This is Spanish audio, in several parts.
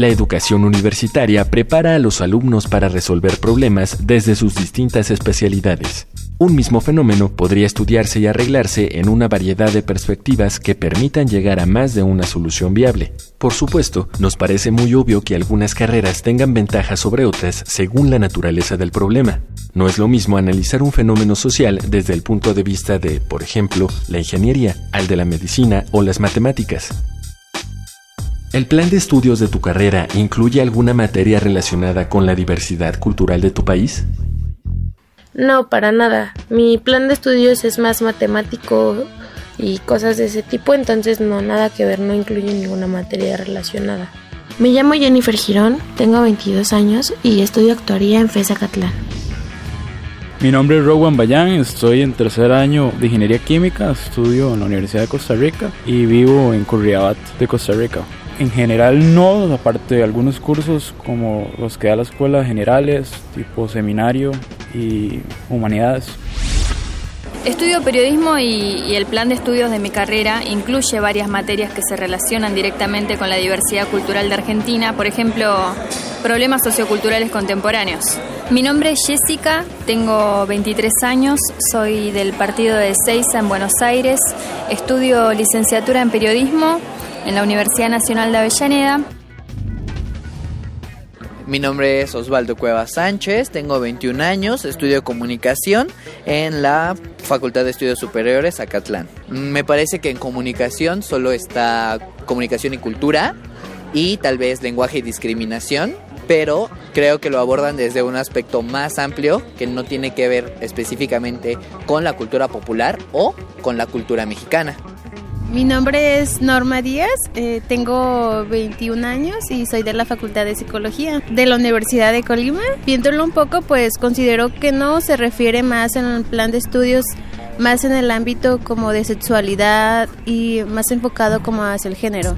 La educación universitaria prepara a los alumnos para resolver problemas desde sus distintas especialidades. Un mismo fenómeno podría estudiarse y arreglarse en una variedad de perspectivas que permitan llegar a más de una solución viable. Por supuesto, nos parece muy obvio que algunas carreras tengan ventajas sobre otras según la naturaleza del problema. No es lo mismo analizar un fenómeno social desde el punto de vista de, por ejemplo, la ingeniería, al de la medicina o las matemáticas. ¿El plan de estudios de tu carrera incluye alguna materia relacionada con la diversidad cultural de tu país? No, para nada. Mi plan de estudios es más matemático y cosas de ese tipo, entonces no, nada que ver, no incluye ninguna materia relacionada. Me llamo Jennifer Girón, tengo 22 años y estudio actuaría en FESA Catlán. Mi nombre es Rowan Bayán, estoy en tercer año de Ingeniería Química, estudio en la Universidad de Costa Rica y vivo en Curriabat de Costa Rica. En general no, aparte de algunos cursos como los que da la escuela generales, tipo seminario y humanidades. Estudio periodismo y, el plan de estudios de mi carrera incluye varias materias que se relacionan directamente con la diversidad cultural de Argentina, por ejemplo, problemas socioculturales contemporáneos. Mi nombre es Jessica, tengo 23 años, soy del partido de Seiza en Buenos Aires, estudio licenciatura en periodismo en la Universidad Nacional de Avellaneda mi nombre es Osvaldo Cueva Sánchez, tengo 21 años, estudio comunicación en la Facultad de Estudios Superiores Acatlán. Me parece que en comunicación solo está comunicación y cultura y tal vez lenguaje y discriminación, pero creo que lo abordan desde un aspecto más amplio que no tiene que ver específicamente con la cultura popular o con la cultura mexicana. Mi nombre es Norma Díaz, eh, tengo 21 años y soy de la Facultad de Psicología de la Universidad de Colima. Viéndolo un poco, pues considero que no se refiere más en el plan de estudios, más en el ámbito como de sexualidad y más enfocado como hacia el género.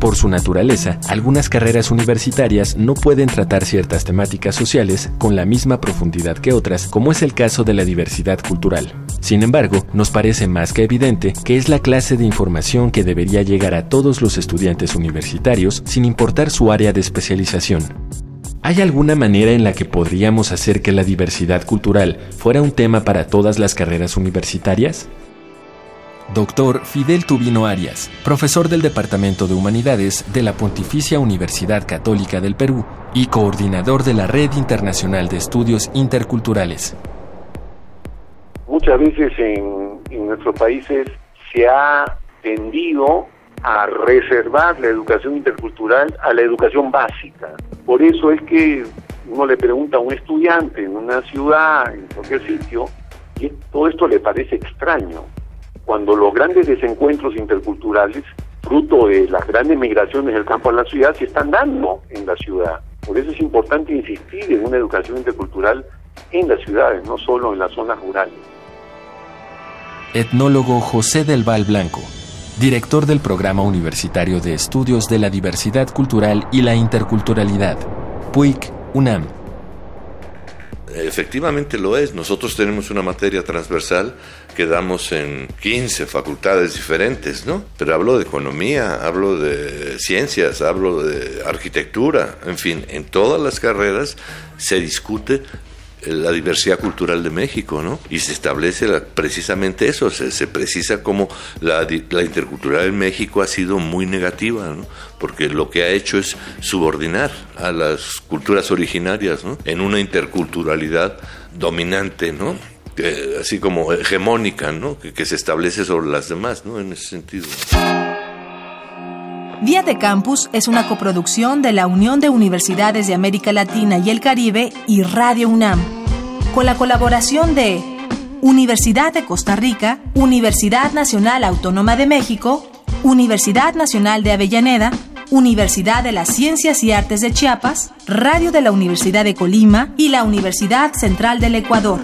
Por su naturaleza, algunas carreras universitarias no pueden tratar ciertas temáticas sociales con la misma profundidad que otras, como es el caso de la diversidad cultural. Sin embargo, nos parece más que evidente que es la clase de información que debería llegar a todos los estudiantes universitarios sin importar su área de especialización. ¿Hay alguna manera en la que podríamos hacer que la diversidad cultural fuera un tema para todas las carreras universitarias? Doctor Fidel Tubino Arias, profesor del Departamento de Humanidades de la Pontificia Universidad Católica del Perú y coordinador de la Red Internacional de Estudios Interculturales. Muchas veces en, nuestros países se ha tendido a reservar la educación intercultural a la educación básica. Por eso es que uno le pregunta a un estudiante en una ciudad, en cualquier sitio, y todo esto le parece extraño cuando los grandes desencuentros interculturales, fruto de las grandes migraciones del campo a la ciudad, se están dando en la ciudad. Por eso es importante insistir en una educación intercultural en las ciudades, no solo en las zonas rurales. Etnólogo José del Val Blanco, director del Programa Universitario de Estudios de la Diversidad Cultural y la Interculturalidad, PUIC UNAM. Efectivamente lo es. Nosotros tenemos una materia transversal que damos en 15 facultades diferentes, ¿no? Pero hablo de economía, hablo de ciencias, hablo de arquitectura, en fin, en todas las carreras se discute la diversidad cultural de México, ¿no? Y se establece precisamente eso, se, precisa como la, la, intercultural en México ha sido muy negativa, ¿no? Porque lo que ha hecho es subordinar a las culturas originarias, ¿no? En una interculturalidad dominante, ¿no? así como hegemónica, ¿no? Que, que se establece sobre las demás, ¿no? En ese sentido. Día de Campus es una coproducción de la Unión de Universidades de América Latina y el Caribe y Radio UNAM, con la colaboración de Universidad de Costa Rica, Universidad Nacional Autónoma de México, Universidad Nacional de Avellaneda, Universidad de las Ciencias y Artes de Chiapas, Radio de la Universidad de Colima y la Universidad Central del Ecuador.